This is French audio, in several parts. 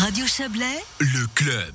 Radio Chablais, le club.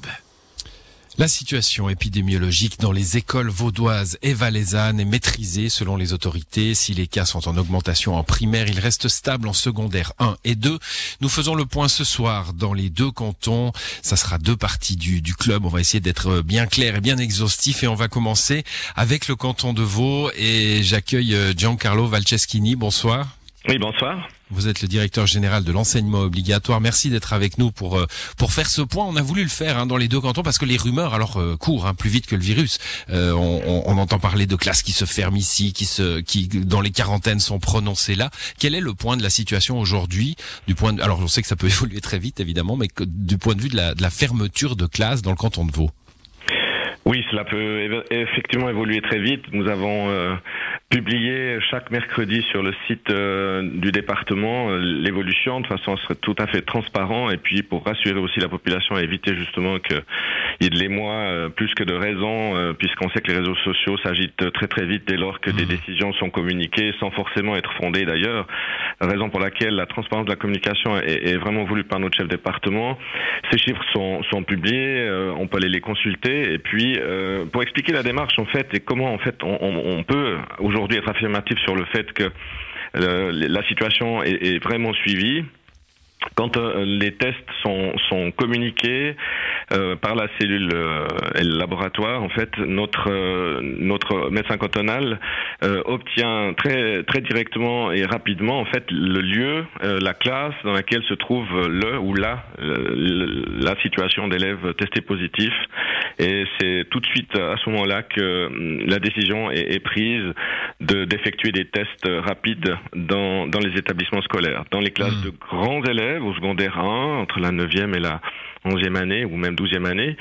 La situation épidémiologique dans les écoles vaudoises et valaisannes est maîtrisée selon les autorités. Si les cas sont en augmentation en primaire, ils restent stables en secondaire 1 et 2. Nous faisons le point ce soir dans les deux cantons. Ça sera deux parties du, du club. On va essayer d'être bien clair et bien exhaustif et on va commencer avec le canton de Vaud et j'accueille euh, Giancarlo Valceschini. Bonsoir. Oui, bonsoir. Vous êtes le directeur général de l'enseignement obligatoire. Merci d'être avec nous pour euh, pour faire ce point. On a voulu le faire hein, dans les deux cantons parce que les rumeurs alors euh, courent hein, plus vite que le virus. Euh, on, on, entend parler de classes qui se ferment ici, qui se qui dans les quarantaines sont prononcées là. Quel est le point de la situation aujourd'hui du point de, alors on sait que ça peut évoluer très vite évidemment, mais que, du point de vue de la, de la fermeture de classes dans le canton de Vaud? Oui, cela peut effectivement évoluer très vite. Nous avons euh, publié chaque mercredi sur le site euh, du département euh, l'évolution de façon à être tout à fait transparent et puis pour rassurer aussi la population et éviter justement qu'il y ait de l'émoi plus que de raison puisqu'on sait que les réseaux sociaux s'agitent très très vite dès lors que des mmh. décisions sont communiquées sans forcément être fondées d'ailleurs. Raison pour laquelle la transparence de la communication est, est vraiment voulue par notre chef département. Ces chiffres sont, sont publiés, on peut aller les consulter et puis euh, pour expliquer la démarche en fait et comment en fait on, peut aujourd'hui être affirmatif sur le fait que euh, la situation est, vraiment suivie quand euh, les tests sont, sont communiqués euh, par la cellule euh, et le laboratoire, en fait, notre notre médecin cantonal obtient très très directement et rapidement en fait le lieu, la classe dans laquelle se trouve le ou la la situation d'élèves testés positifs, et c'est tout de suite à ce moment-là que la décision est, est prise de d'effectuer des tests rapides dans dans les établissements scolaires, dans les classes mmh. de grands élèves au secondaire 1, entre la 9e et la 11e année ou même 12e année,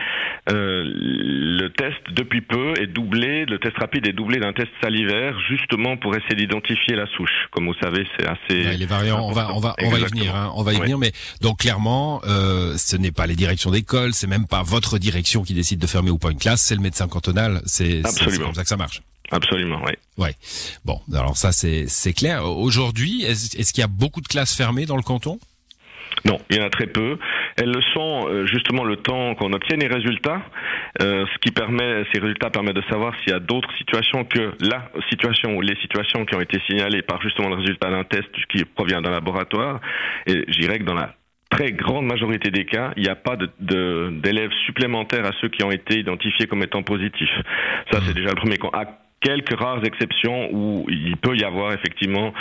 euh, le test depuis peu est doublé, le test rapide est doublé d'un test salivaire justement pour essayer d'identifier la souche. Comme vous savez, c'est assez. les variants, on va, on va, on va y venir, hein, on va y venir. Mais donc clairement, euh, ce n'est pas les directions d'école, c'est même pas votre direction qui décide de fermer ou pas une classe, c'est le médecin cantonal. C'est comme ça que ça marche. Absolument, oui. Ouais. Bon, alors ça c'est clair. Aujourd'hui, est-ce est-ce qu'il y a beaucoup de classes fermées dans le canton? Non, il y en a très peu. Elles le sont euh, justement le temps qu'on obtienne les résultats, euh, ce qui permet, ces résultats permettent de savoir s'il y a d'autres situations que la situation ou les situations qui ont été signalées par justement le résultat d'un test qui provient d'un laboratoire. Et je dirais que dans la très grande majorité des cas, il n'y a pas d'élèves de, supplémentaires à ceux qui ont été identifiés comme étant positifs. Ça, c'est déjà le premier quelques rares exceptions où il peut y avoir effectivement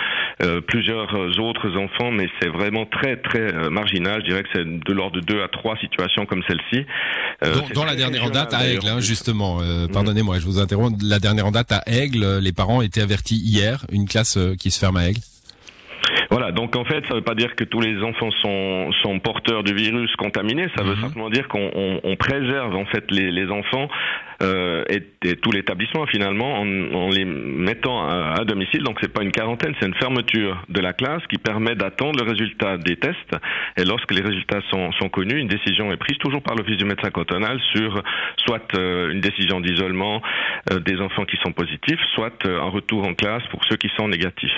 euh, plusieurs autres enfants, mais c'est vraiment très très euh, marginal. Je dirais que c'est de l'ordre de deux à trois situations comme celle-ci. Euh, dans, la dernière date à Aigle, hein, justement, euh, pardonnez-moi, je vous interromps. La dernière en date à Aigle, les parents étaient avertis hier, une classe qui se ferme à Aigle. Voilà, donc en fait, ça ne veut pas dire que tous les enfants sont, sont porteurs du virus contaminé, ça veut mhm. simplement dire qu'on on, préserve en fait les, les enfants euh, et, et, tout l'établissement finalement en, en, les mettant à, à domicile. Donc c'est pas une quarantaine, c'est une fermeture de la classe qui permet d'attendre le résultat des tests. Et lorsque les résultats sont, sont connus, une décision est prise toujours par l'office du médecin cantonal sur soit euh, une décision d'isolement euh, des enfants qui sont positifs, soit euh, un retour en classe pour ceux qui sont négatifs.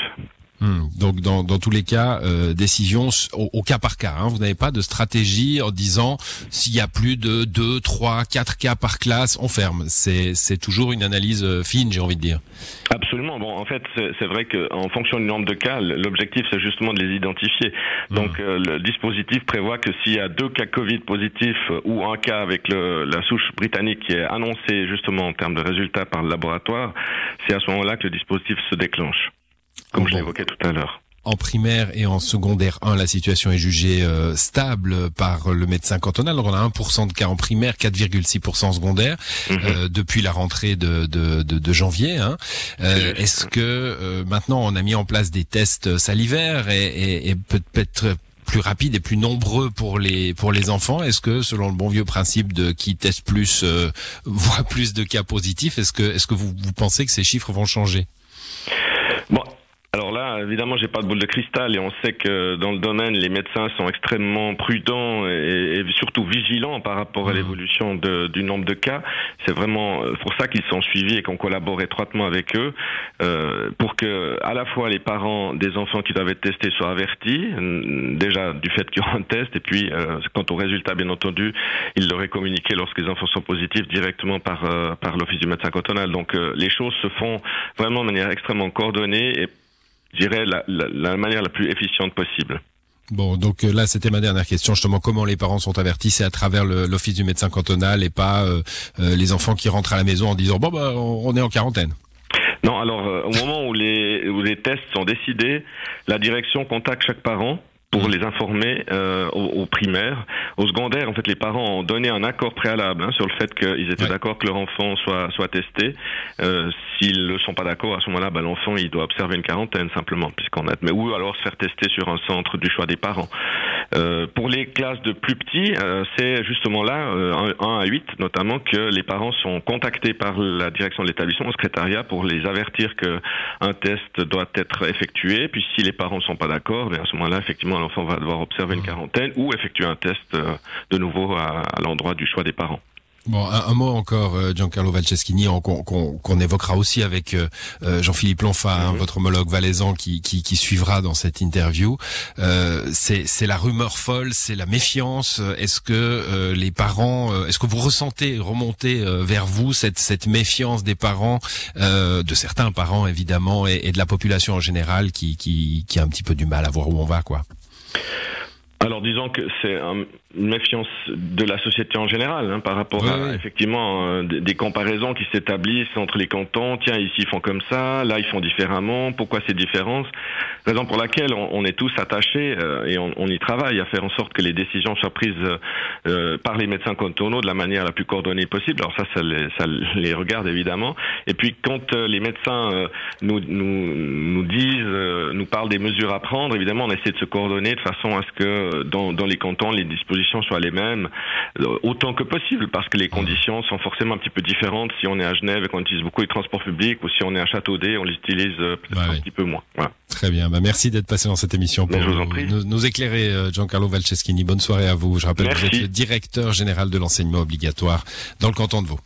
Hmm. Donc dans, dans tous les cas, euh, décision au, cas par cas. Hein. Vous n'avez pas de stratégie en disant s'il y a plus de 2, 3, 4 cas par classe, on ferme. C'est, c'est toujours une analyse euh, fine, j'ai envie de dire. Absolument. Bon, en fait, c'est, vrai qu'en fonction du nombre de cas, l'objectif c'est justement de les identifier. Hmm. Donc euh, le dispositif prévoit que s'il y a deux cas Covid positifs ou un cas avec le, la souche britannique qui est annoncé justement en termes de résultats par le laboratoire, c'est à ce moment-là que le dispositif se déclenche comme je l'évoquais tout à l'heure. En primaire et en secondaire 1, la situation est jugée euh, stable par le médecin cantonal. Donc on a 1% de cas en primaire, 4,6% en secondaire mhm. euh, depuis la rentrée de, de, de, de janvier. Hein. Euh, Est-ce que euh, maintenant on a mis en place des tests salivaires et, et, et peut-être plus rapide et plus nombreux pour les pour les enfants? Est-ce que selon le bon vieux principe de qui teste plus euh, voit plus de cas positifs, est-ce que est-ce que vous, vous pensez que ces chiffres vont changer? Alors là, évidemment, j'ai pas de boule de cristal et on sait que dans le domaine, les médecins sont extrêmement prudents et, surtout vigilants par rapport à mmh. l'évolution du nombre de cas. C'est vraiment euh, pour ça qu'ils sont suivis et qu'on collabore étroitement avec eux euh, pour que à la fois les parents des enfants qui doivent être testés soient avertis déjà du fait qu'il y aura un test et puis euh, quant au résultat, bien entendu, ils l'auraient communiqué lorsque les enfants sont positifs directement par par l'office du médecin cantonal. Donc les choses se font vraiment de manière extrêmement coordonnée et je dirais, la, la, manière la plus efficiente possible. Bon, donc euh, là, c'était ma dernière question, justement, comment les parents sont avertis, c'est à travers l'office du médecin cantonal et pas euh, euh, les enfants qui rentrent à la maison en disant, bon, bah, on est en quarantaine. Non, alors, au moment où les, où les tests sont décidés, la direction contacte chaque parent pour les informer euh, aux, primaires. Au secondaire, en fait, les parents ont donné un accord préalable hein, sur le fait qu'ils étaient d'accord que leur enfant soit soit testé. Euh, S'ils ne sont pas d'accord, à ce moment-là, bah, l'enfant il doit observer une quarantaine simplement, puisqu'on admet, ou alors se faire tester sur un centre du choix des parents. Euh, pour les classes de plus petits, euh, c'est justement là, 1 euh, à 8 notamment, que les parents sont contactés par la direction de l'établissement, au secrétariat, pour les avertir que un test doit être effectué. Puis si les parents ne sont pas d'accord, ben, à ce moment-là, effectivement, l'enfant va devoir observer une mmh. quarantaine ou effectuer un test de nouveau à l'endroit du choix des parents. Bon, un, mot encore, euh, Giancarlo Valceschini, qu'on évoquera aussi avec euh, euh, Jean-Philippe Lonfa, hein, votre homologue valaisan qui, qui, qui, suivra dans cette interview. Euh, c'est la rumeur folle, c'est la méfiance. Est-ce que les parents, est-ce que vous ressentez remonter vers vous cette, cette méfiance des parents, de certains parents évidemment, et, et, de la population en général qui, qui, qui a un petit peu du mal à voir où on va, quoi? Alors disons que c'est une méfiance de la société en général hein, par rapport à effectivement euh, des, comparaisons qui s'établissent entre les cantons. Tiens, ici ils font comme ça, là ils font différemment. Pourquoi ces différences? Raison pour laquelle on, est tous attachés euh, et on, y travaille à faire en sorte que les décisions soient prises euh, par les médecins cantonaux de la manière la plus coordonnée possible. Alors ça, ça les, ça les regarde évidemment. Et puis quand les médecins nous, nous, nous disent, nous parlent des mesures à prendre, évidemment on essaie de se coordonner de façon à ce que dans, les cantons, les dispositions soient les mêmes euh, autant que possible, parce que les conditions sont forcément un petit peu différentes si on est à Genève et qu'on utilise beaucoup les transports publics, ou si on est à Châteaudet, on les utilise euh, peut-être un petit peu moins. Très bien, bah, merci d'être passé dans cette émission pour nous, éclairer, euh, Giancarlo Valceschini. Bonne soirée à vous. Je rappelle que vous êtes le directeur général de l'enseignement obligatoire dans le canton de Vaud.